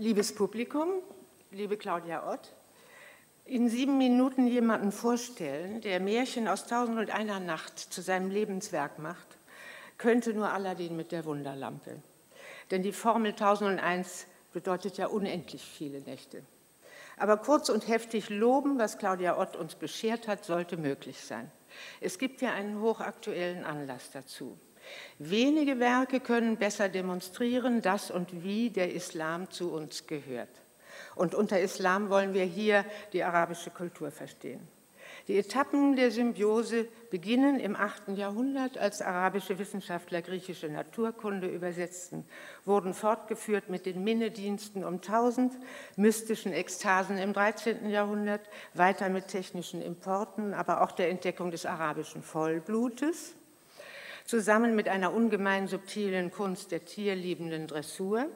Liebes Publikum, liebe Claudia Ott, in sieben Minuten jemanden vorstellen, der Märchen aus Tausend und einer Nacht zu seinem Lebenswerk macht, könnte nur Aladdin mit der Wunderlampe. Denn die Formel 1001 bedeutet ja unendlich viele Nächte. Aber kurz und heftig loben, was Claudia Ott uns beschert hat, sollte möglich sein. Es gibt ja einen hochaktuellen Anlass dazu. Wenige Werke können besser demonstrieren, dass und wie der Islam zu uns gehört. Und unter Islam wollen wir hier die arabische Kultur verstehen. Die Etappen der Symbiose beginnen im 8. Jahrhundert, als arabische Wissenschaftler griechische Naturkunde übersetzten, wurden fortgeführt mit den Minnediensten um 1000, mystischen Ekstasen im 13. Jahrhundert, weiter mit technischen Importen, aber auch der Entdeckung des arabischen Vollblutes zusammen mit einer ungemein subtilen Kunst der tierliebenden Dressur.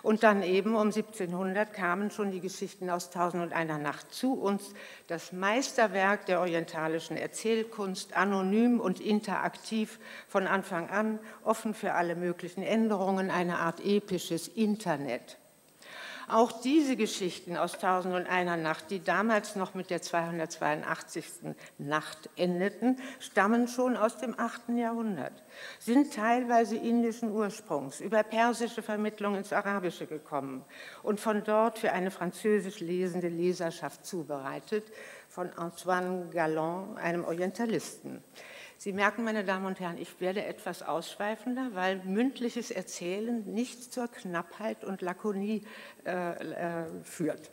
Und dann eben um 1700 kamen schon die Geschichten aus Tausend und einer Nacht zu uns, das Meisterwerk der orientalischen Erzählkunst, anonym und interaktiv von Anfang an, offen für alle möglichen Änderungen, eine Art episches Internet. Auch diese Geschichten aus Tausend und einer Nacht, die damals noch mit der 282. Nacht endeten, stammen schon aus dem 8. Jahrhundert, sind teilweise indischen Ursprungs, über persische Vermittlung ins Arabische gekommen und von dort für eine französisch lesende Leserschaft zubereitet, von Antoine Galland, einem Orientalisten. Sie merken, meine Damen und Herren, ich werde etwas ausschweifender, weil mündliches Erzählen nicht zur Knappheit und Lakonie äh, äh, führt.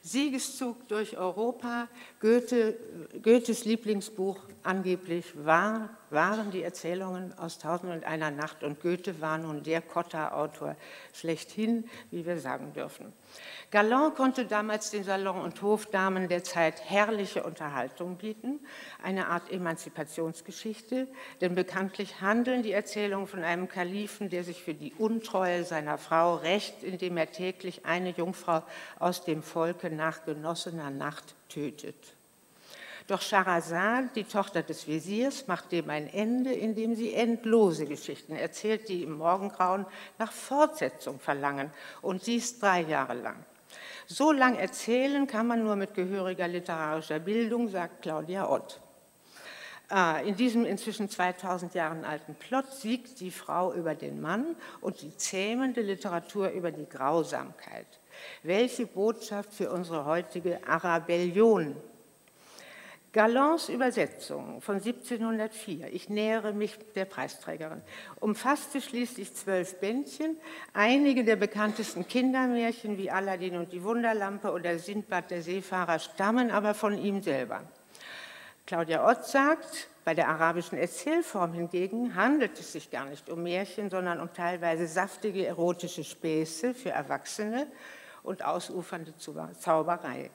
Siegeszug durch Europa, Goethe, Goethes Lieblingsbuch angeblich war, waren die Erzählungen aus Tausend und einer Nacht und Goethe war nun der Kotta-Autor schlechthin, wie wir sagen dürfen. Galland konnte damals den Salon- und Hofdamen der Zeit herrliche Unterhaltung bieten, eine Art Emanzipationsgeschichte, denn bekanntlich handeln die Erzählungen von einem Kalifen, der sich für die Untreue seiner Frau rächt, indem er täglich eine Jungfrau aus dem Volke nach genossener Nacht tötet. Doch Scheherazade, die Tochter des Wesirs, macht dem ein Ende, indem sie endlose Geschichten erzählt, die im Morgengrauen nach Fortsetzung verlangen, und dies drei Jahre lang. So lang erzählen kann man nur mit gehöriger literarischer Bildung, sagt Claudia Ott. Ah, in diesem inzwischen 2000 Jahren alten Plot siegt die Frau über den Mann und die zähmende Literatur über die Grausamkeit. Welche Botschaft für unsere heutige Arabellion Gallands Übersetzung von 1704, ich nähere mich der Preisträgerin, umfasste schließlich zwölf Bändchen. Einige der bekanntesten Kindermärchen wie Aladdin und die Wunderlampe oder Sindbad der Seefahrer stammen aber von ihm selber. Claudia Ott sagt, bei der arabischen Erzählform hingegen handelt es sich gar nicht um Märchen, sondern um teilweise saftige erotische Späße für Erwachsene und ausufernde Zauberei.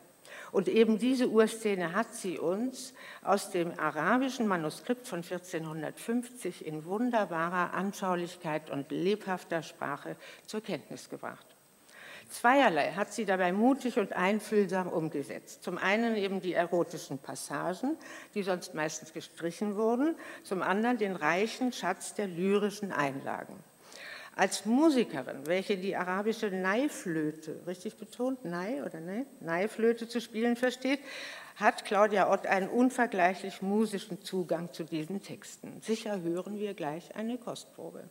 Und eben diese Urszene hat sie uns aus dem arabischen Manuskript von 1450 in wunderbarer Anschaulichkeit und lebhafter Sprache zur Kenntnis gebracht. Zweierlei hat sie dabei mutig und einfühlsam umgesetzt. Zum einen eben die erotischen Passagen, die sonst meistens gestrichen wurden, zum anderen den reichen Schatz der lyrischen Einlagen. Als Musikerin, welche die arabische Neiflöte, richtig betont, Nei oder Nei, Neiflöte zu spielen versteht, hat Claudia Ott einen unvergleichlich musischen Zugang zu diesen Texten. Sicher hören wir gleich eine Kostprobe.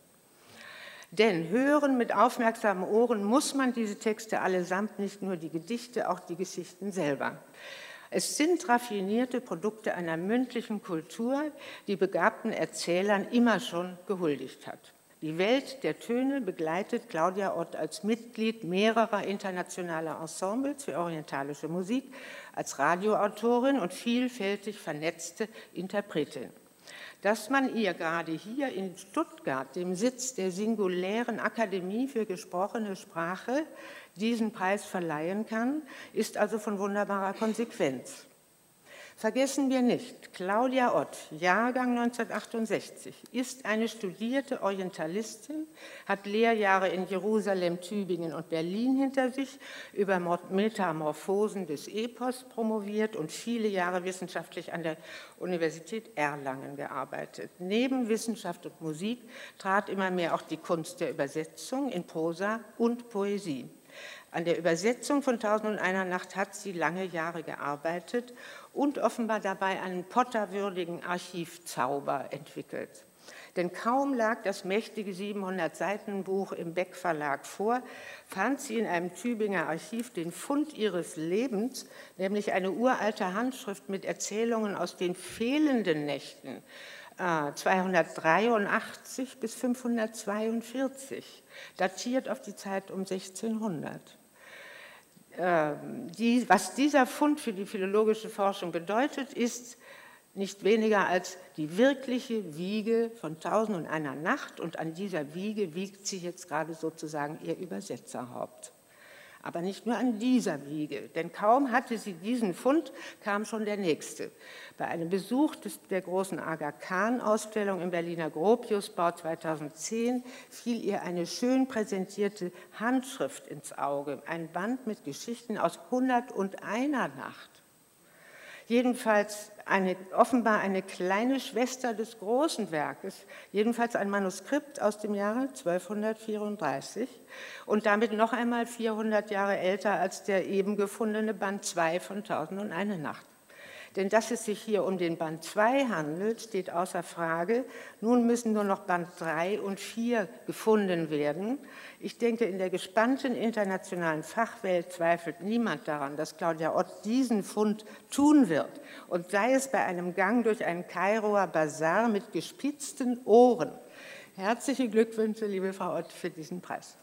Denn hören mit aufmerksamen Ohren muss man diese Texte allesamt, nicht nur die Gedichte, auch die Geschichten selber. Es sind raffinierte Produkte einer mündlichen Kultur, die begabten Erzählern immer schon gehuldigt hat. Die Welt der Töne begleitet Claudia Ott als Mitglied mehrerer internationaler Ensembles für orientalische Musik, als Radioautorin und vielfältig vernetzte Interpretin. Dass man ihr gerade hier in Stuttgart, dem Sitz der singulären Akademie für gesprochene Sprache, diesen Preis verleihen kann, ist also von wunderbarer Konsequenz. Vergessen wir nicht, Claudia Ott, Jahrgang 1968, ist eine studierte Orientalistin, hat Lehrjahre in Jerusalem, Tübingen und Berlin hinter sich, über Metamorphosen des Epos promoviert und viele Jahre wissenschaftlich an der Universität Erlangen gearbeitet. Neben Wissenschaft und Musik trat immer mehr auch die Kunst der Übersetzung in Prosa und Poesie. An der Übersetzung von Tausend und einer Nacht hat sie lange Jahre gearbeitet und offenbar dabei einen potterwürdigen Archivzauber entwickelt. Denn kaum lag das mächtige 700-Seiten-Buch im Beck Verlag vor, fand sie in einem Tübinger Archiv den Fund ihres Lebens, nämlich eine uralte Handschrift mit Erzählungen aus den fehlenden Nächten 283 äh, bis 542, datiert auf die Zeit um 1600. Ähm, die, was dieser Fund für die philologische Forschung bedeutet, ist, nicht weniger als die wirkliche Wiege von Tausend und einer Nacht und an dieser Wiege wiegt sie jetzt gerade sozusagen ihr Übersetzerhaupt. Aber nicht nur an dieser Wiege, denn kaum hatte sie diesen Fund, kam schon der nächste. Bei einem Besuch des, der großen Aga Khan-Ausstellung im Berliner Gropiusbau 2010 fiel ihr eine schön präsentierte Handschrift ins Auge, ein Band mit Geschichten aus 101 Nacht. Jedenfalls eine, offenbar eine kleine Schwester des großen Werkes, jedenfalls ein Manuskript aus dem Jahre 1234 und damit noch einmal 400 Jahre älter als der eben gefundene Band 2 von Tausend und eine Nacht. Denn dass es sich hier um den Band 2 handelt, steht außer Frage. Nun müssen nur noch Band 3 und 4 gefunden werden. Ich denke, in der gespannten internationalen Fachwelt zweifelt niemand daran, dass Claudia Ott diesen Fund tun wird. Und sei es bei einem Gang durch einen Kairoer Bazar mit gespitzten Ohren. Herzliche Glückwünsche, liebe Frau Ott, für diesen Preis.